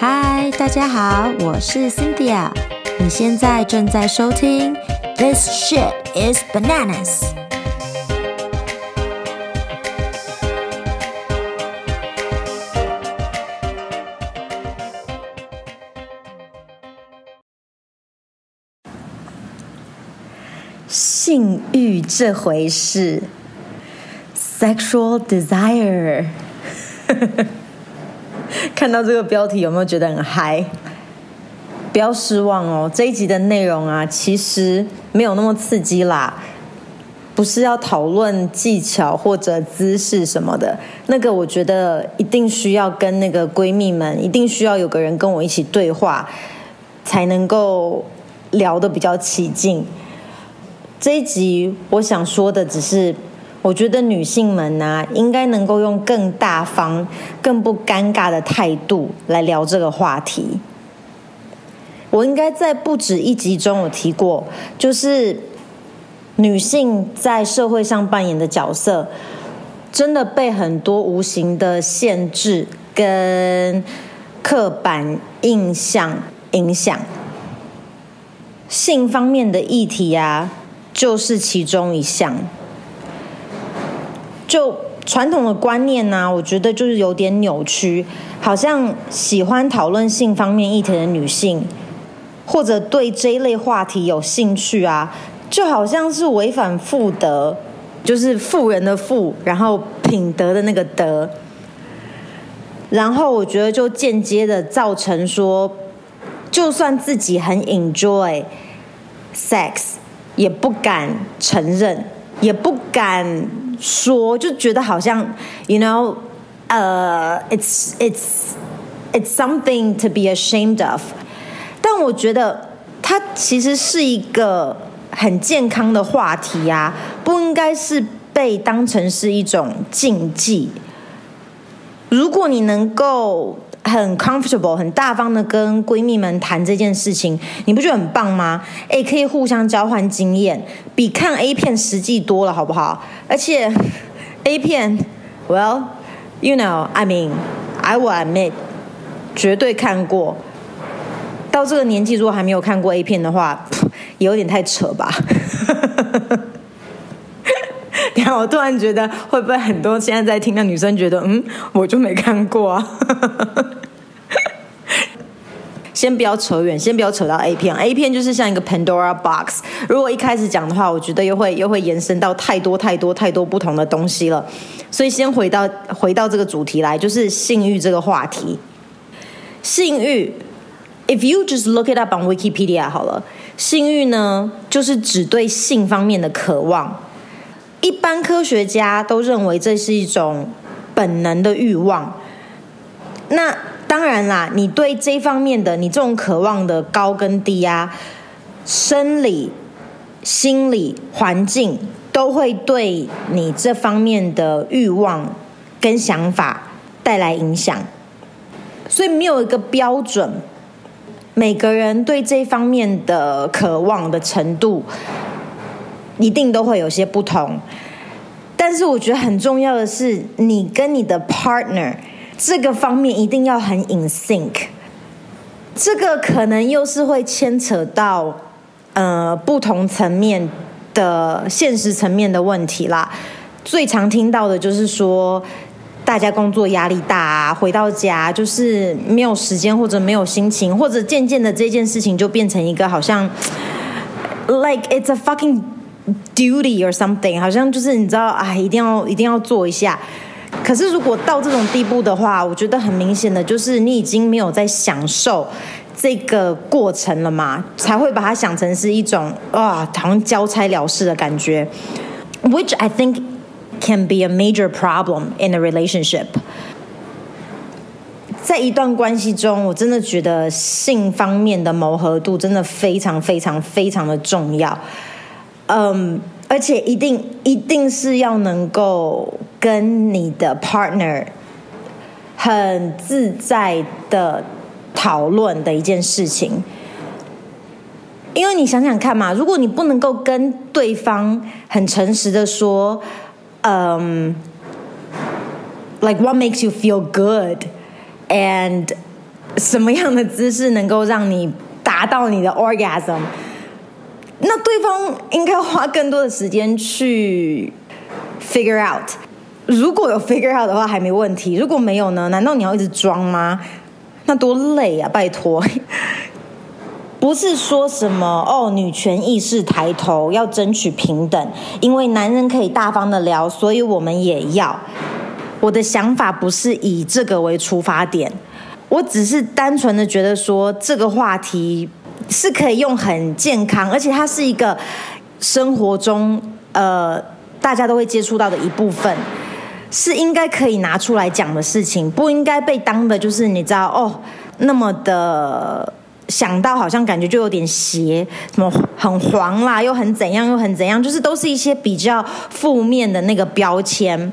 嗨，大家好，我是 Cynthia。你现在正在收听 This shit is bananas。性欲这回事，sexual desire。看到这个标题有没有觉得很嗨？不要失望哦，这一集的内容啊，其实没有那么刺激啦，不是要讨论技巧或者姿势什么的。那个我觉得一定需要跟那个闺蜜们，一定需要有个人跟我一起对话，才能够聊得比较起劲。这一集我想说的只是。我觉得女性们呢、啊，应该能够用更大方、更不尴尬的态度来聊这个话题。我应该在不止一集中有提过，就是女性在社会上扮演的角色，真的被很多无形的限制跟刻板印象影响。性方面的议题啊，就是其中一项。就传统的观念呢、我觉得就是有点扭曲，好像喜欢讨论性方面议题的女性，或者对这一类话题有兴趣啊，就好像是违反妇德，就是妇人的妇，然后品德的那个德，然后我觉得就间接的造成说，就算自己很 enjoy sex，也不敢承认，也不敢。说就觉得好像，you know，呃、uh,，it's it's it's something to be ashamed of。但我觉得它其实是一个很健康的话题呀、啊，不应该是被当成是一种禁忌。如果你能够很 comfortable、很大方的跟闺蜜们谈这件事情，你不觉得很棒吗？诶，可以互相交换经验，比看 A 片实际多了，好不好？而且 A 片，Well，you know，I mean，I will admit，绝对看过。到这个年纪，如果还没有看过 A 片的话，有点太扯吧。然后我突然觉得，会不会很多现在在听的女生觉得，嗯，我就没看过啊。先不要扯远，先不要扯到 A 片。A 片就是像一个 Pandora box，如果一开始讲的话，我觉得又会又会延伸到太多太多太多不同的东西了。所以先回到回到这个主题来，就是性欲这个话题。性欲，if you just look it up on Wikipedia 好了，性欲呢就是指对性方面的渴望。一般科学家都认为这是一种本能的欲望。那当然啦，你对这方面的你这种渴望的高跟低啊，生理、心理、环境都会对你这方面的欲望跟想法带来影响，所以没有一个标准，每个人对这方面的渴望的程度一定都会有些不同。但是我觉得很重要的是，你跟你的 partner。这个方面一定要很 in sync，这个可能又是会牵扯到呃不同层面的现实层面的问题啦。最常听到的就是说，大家工作压力大啊，回到家就是没有时间或者没有心情，或者渐渐的这件事情就变成一个好像 like it's a fucking duty or something，好像就是你知道啊，一定要一定要做一下。可是，如果到这种地步的话，我觉得很明显的就是你已经没有在享受这个过程了嘛，才会把它想成是一种啊，好像交差了事的感觉，which I think can be a major problem in a relationship。在一段关系中，我真的觉得性方面的磨合度真的非常非常非常的重要，嗯。而且一定一定是要能够跟你的 partner 很自在的讨论的一件事情，因为你想想看嘛，如果你不能够跟对方很诚实的说，嗯、，like what makes you feel good and 什么样的姿势能够让你达到你的 orgasm？那对方应该花更多的时间去 figure out。如果有 figure out 的话，还没问题；如果没有呢？难道你要一直装吗？那多累啊！拜托，不是说什么哦，女权意识抬头，要争取平等，因为男人可以大方的聊，所以我们也要。我的想法不是以这个为出发点，我只是单纯的觉得说这个话题。是可以用很健康，而且它是一个生活中呃大家都会接触到的一部分，是应该可以拿出来讲的事情，不应该被当的就是你知道哦那么的想到好像感觉就有点邪，什么很黄啦，又很怎样又很怎样，就是都是一些比较负面的那个标签。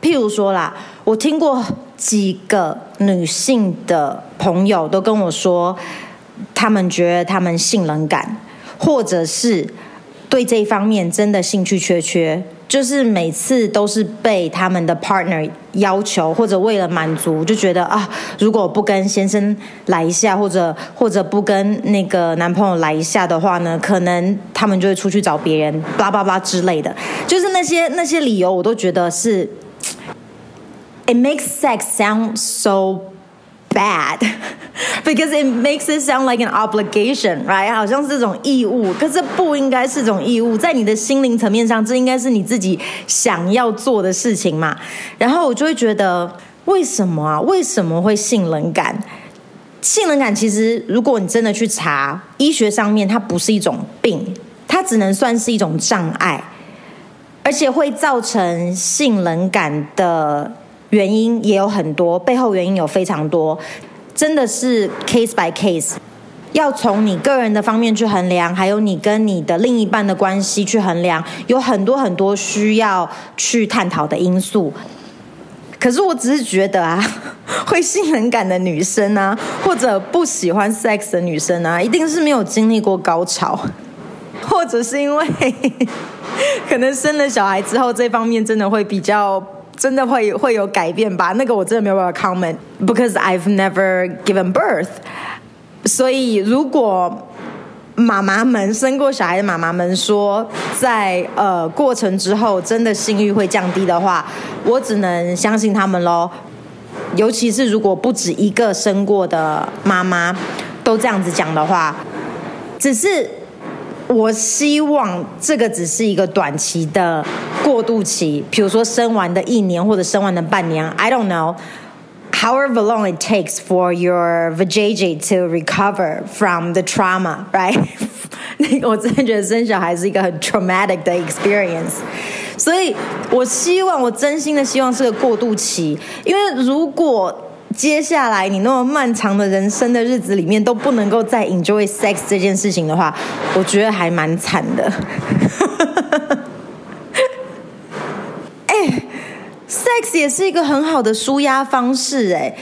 譬如说啦，我听过几个女性的朋友都跟我说。他们觉得他们性冷感，或者是对这一方面真的兴趣缺缺，就是每次都是被他们的 partner 要求，或者为了满足，就觉得啊，如果不跟先生来一下，或者或者不跟那个男朋友来一下的话呢，可能他们就会出去找别人，巴拉巴拉之类的，就是那些那些理由，我都觉得是，it makes sex sound so bad. because it makes it sound like an obligation, right？好像是这种义务，可是不应该是这种义务，在你的心灵层面上，这应该是你自己想要做的事情嘛。然后我就会觉得，为什么啊？为什么会性冷感？性冷感其实，如果你真的去查医学上面，它不是一种病，它只能算是一种障碍，而且会造成性冷感的。原因也有很多，背后原因有非常多，真的是 case by case，要从你个人的方面去衡量，还有你跟你的另一半的关系去衡量，有很多很多需要去探讨的因素。可是我只是觉得啊，会性冷感的女生啊，或者不喜欢 sex 的女生啊，一定是没有经历过高潮，或者是因为 可能生了小孩之后，这方面真的会比较。真的会会有改变吧？那个我真的没有办法 comment，because I've never given birth。所以如果妈妈们生过小孩的妈妈们说，在呃过程之后真的性欲会降低的话，我只能相信他们喽。尤其是如果不止一个生过的妈妈都这样子讲的话，只是。我希望这个只是一个短期的过渡期，比如说生完的一年或者生完的半年，I don't know. However long it takes for your vajayjay to recover from the trauma, right? 那个我真的觉得生小孩是一个很 traumatic 的 experience，所以我希望，我真心的希望是个过渡期，因为如果。接下来你那么漫长的人生的日子里面都不能够再 enjoy sex 这件事情的话，我觉得还蛮惨的。哎，sex 也是一个很好的舒压方式哎。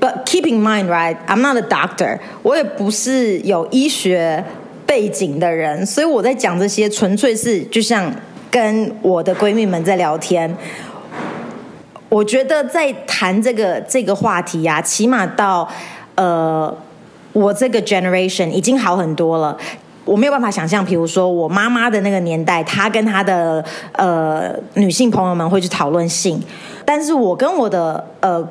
But keep in mind, right? I'm not a doctor，我也不是有医学背景的人，所以我在讲这些纯粹是就像跟我的闺蜜们在聊天。我觉得在谈这个这个话题呀、起码到呃我这个 generation 已经好很多了。我没有办法想象，比如说我妈妈的那个年代，她跟她的呃女性朋友们会去讨论性，但是我跟我的呃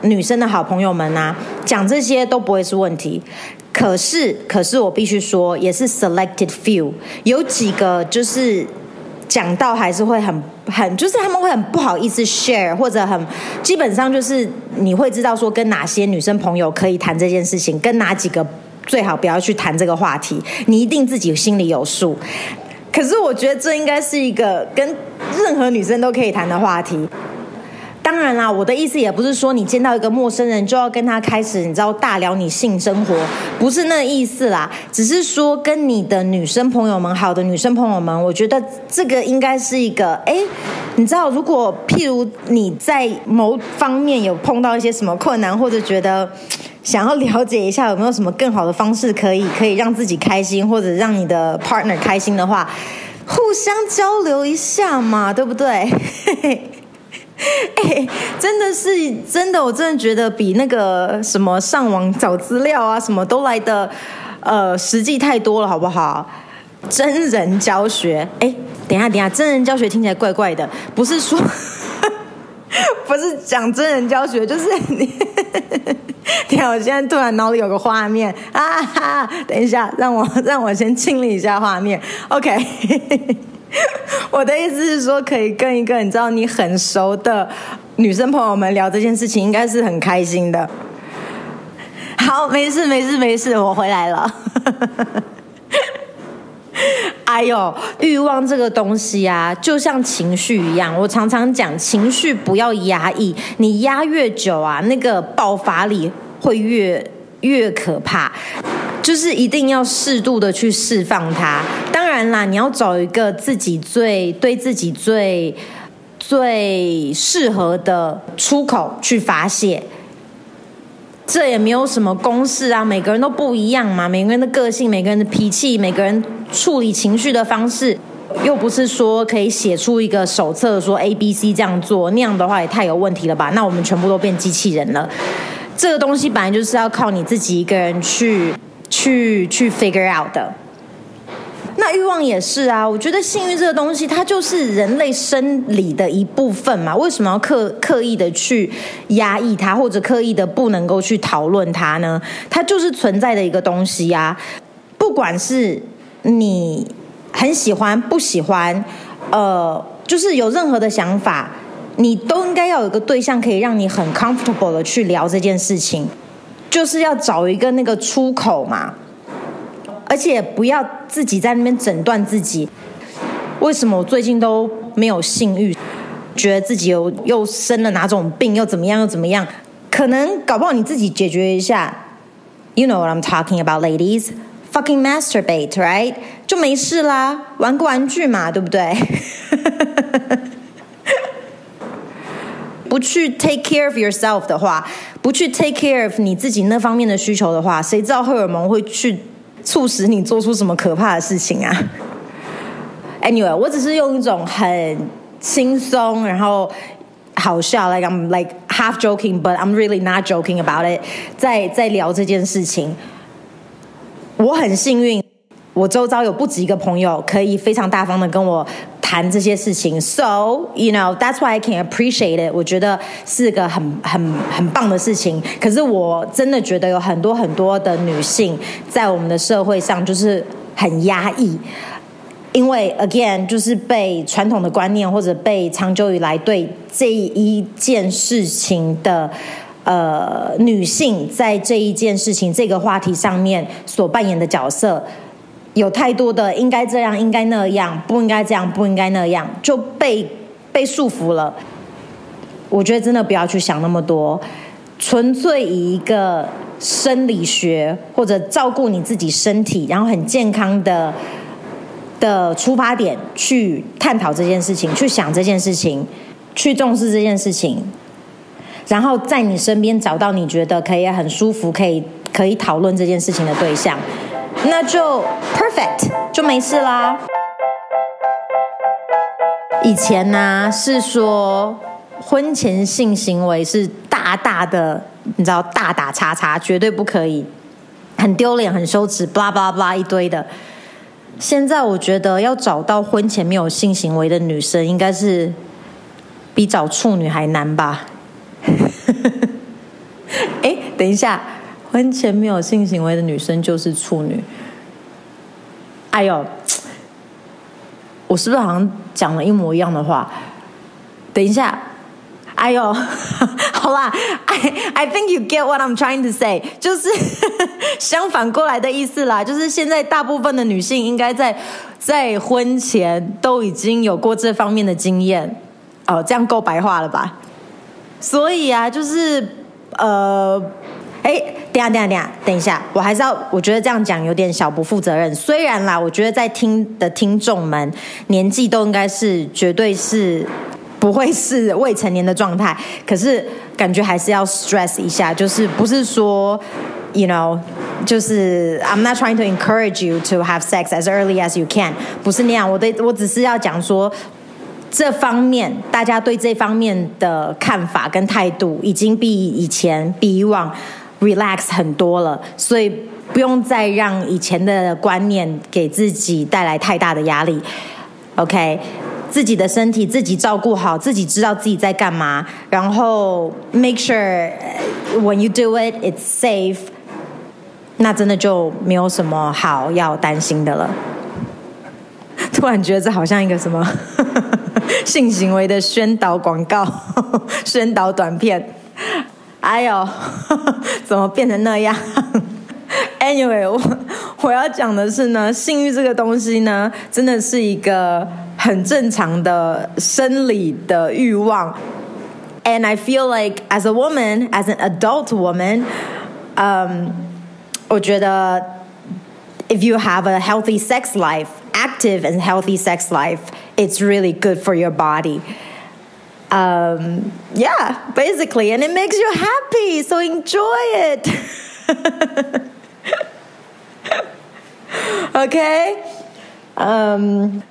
女生的好朋友们呢、啊，讲这些都不会是问题。可是，可是我必须说，也是 selected few，有几个就是。讲到还是会很很，就是他们会很不好意思 share，或者很基本上就是你会知道说跟哪些女生朋友可以谈这件事情，跟哪几个最好不要去谈这个话题，你一定自己心里有数。可是我觉得这应该是一个跟任何女生都可以谈的话题。当然啦，我的意思也不是说你见到一个陌生人就要跟他开始，你知道大聊你性生活，不是那意思啦。只是说跟你的女生朋友们，好的女生朋友们，我觉得这个应该是一个，哎，你知道，如果譬如你在某方面有碰到一些什么困难，或者觉得想要了解一下有没有什么更好的方式可以可以让自己开心，或者让你的 partner 开心的话，互相交流一下嘛，对不对？哎，真的是真的，我真的觉得比那个什么上网找资料啊，什么都来的呃实际太多了，好不好？真人教学，哎，等一下等一下，真人教学听起来怪怪的，不是说 不是讲真人教学，就是你。天，我现在突然脑里有个画面啊哈！等一下，让我让我先清理一下画面。OK，我的意思是说，可以跟一个你知道你很熟的女生朋友们聊这件事情，应该是很开心的。好，没事没事没事，我回来了。哎呦，欲望这个东西啊，就像情绪一样。我常常讲，情绪不要压抑，你压越久啊，那个爆发力会越越可怕。就是一定要适度的去释放它。当然啦，你要找一个自己最对自己最最适合的出口去发泄。这也没有什么公式啊，每个人都不一样嘛，每个人的个性、每个人的脾气、每个人处理情绪的方式，又不是说可以写出一个手册说 A、B、C 这样做，那样的话也太有问题了吧？那我们全部都变机器人了。这个东西本来就是要靠你自己一个人去去去 figure out 的。那欲望也是啊，我觉得性欲这个东西，它就是人类生理的一部分嘛。为什么要刻刻意的去压抑它，或者刻意的不能够去讨论它呢？它就是存在的一个东西呀。不管是你很喜欢、不喜欢，呃，就是有任何的想法，你都应该要有一个对象，可以让你很 comfortable 的去聊这件事情，就是要找一个那个出口嘛。而且不要自己在那边诊断自己，为什么我最近都没有性欲？觉得自己又又生了哪种病，又怎么样又怎么样？可能搞不好你自己解决一下。You know what I'm talking about, ladies? Fucking masturbate, right? 就没事啦，玩个玩具嘛，对不对？不去 take care of yourself 的话，不去 take care of 你自己那方面的需求的话，谁知道荷尔蒙会去？促使你做出什么可怕的事情啊？Anyway，我只是用一种很轻松，然后好笑，like I'm like half joking，but I'm really not joking about it，在在聊这件事情。我很幸运，我周遭有不止一个朋友可以非常大方的跟我谈这些事情，so you know that's why I can appreciate it。我觉得是个很很很棒的事情。可是我真的觉得有很多很多的女性在我们的社会上就是很压抑，因为 again 就是被传统的观念或者被长久以来对这一件事情的呃女性在这一件事情这个话题上面所扮演的角色。有太多的应该这样，应该那样，不应该这样，不应该那样，就被被束缚了。我觉得真的不要去想那么多，纯粹以一个生理学或者照顾你自己身体，然后很健康的的出发点去探讨这件事情，去想这件事情，去重视这件事情，然后在你身边找到你觉得可以很舒服、可以可以讨论这件事情的对象。那就 perfect 就没事啦。以前呢、啊、是说婚前性行为是大大的，你知道大打叉叉，绝对不可以，很丢脸、很羞耻，blah blah blah 一堆的。现在我觉得要找到婚前没有性行为的女生，应该是比找处女还难吧？哎，等一下。婚前没有性行为的女生就是处女。哎呦，我是不是好像讲了一模一样的话？等一下，哎呦，好啦，I I think you get what I'm trying to say，就是 相反过来的意思啦。就是现在大部分的女性应该在在婚前都已经有过这方面的经验。哦，这样够白话了吧？所以啊，就是呃。哎，等下，等下，等下，等一下，我还是要，我觉得这样讲有点小不负责任。虽然啦，我觉得在听的听众们年纪都应该是绝对是不会是未成年的状态，可是感觉还是要 stress 一下，就是不是说，you know，就是 I'm not trying to encourage you to have sex as early as you can，不是那样。我的我只是要讲说。这方面，大家对这方面的看法跟态度已经比以前、比以往 relax 很多了，所以不用再让以前的观念给自己带来太大的压力。OK，自己的身体自己照顾好，自己知道自己在干嘛，然后 make sure when you do it, it's safe。那真的就没有什么好要担心的了。突然觉得这好像一个什么 性行为的宣导广告、宣导短片。哎呦，怎么变成那样？Anyway，我我要讲的是呢，性欲这个东西呢，真的是一个很正常的生理的欲望。And I feel like as a woman, as an adult woman, um, 我觉得 if you have a healthy sex life, active and healthy sex life, it's really good for your body. Um, yeah, basically, and it makes you happy, so enjoy it. okay? Um,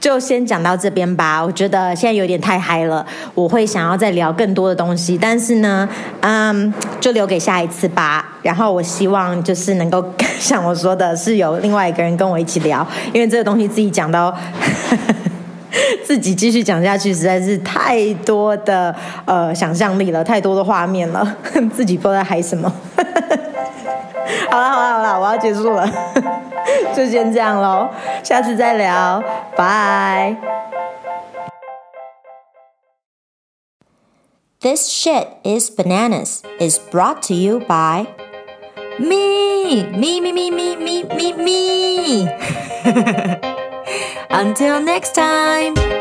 就先讲到这边吧。我觉得现在有点太嗨了，我会想要再聊更多的东西，但是呢，嗯，就留给下一次吧。然后我希望就是能够 像我说的，是有另外一个人跟我一起聊，因为这个东西自己讲到，自己继续讲下去实在是太多的呃想象力了，太多的画面了，自己不知道在嗨什么。好了好了好了，我要结束了。就先这样喽，下次再聊，拜。This shit is bananas is brought to you by me, me, me, me, me, me, me, me. Until next time.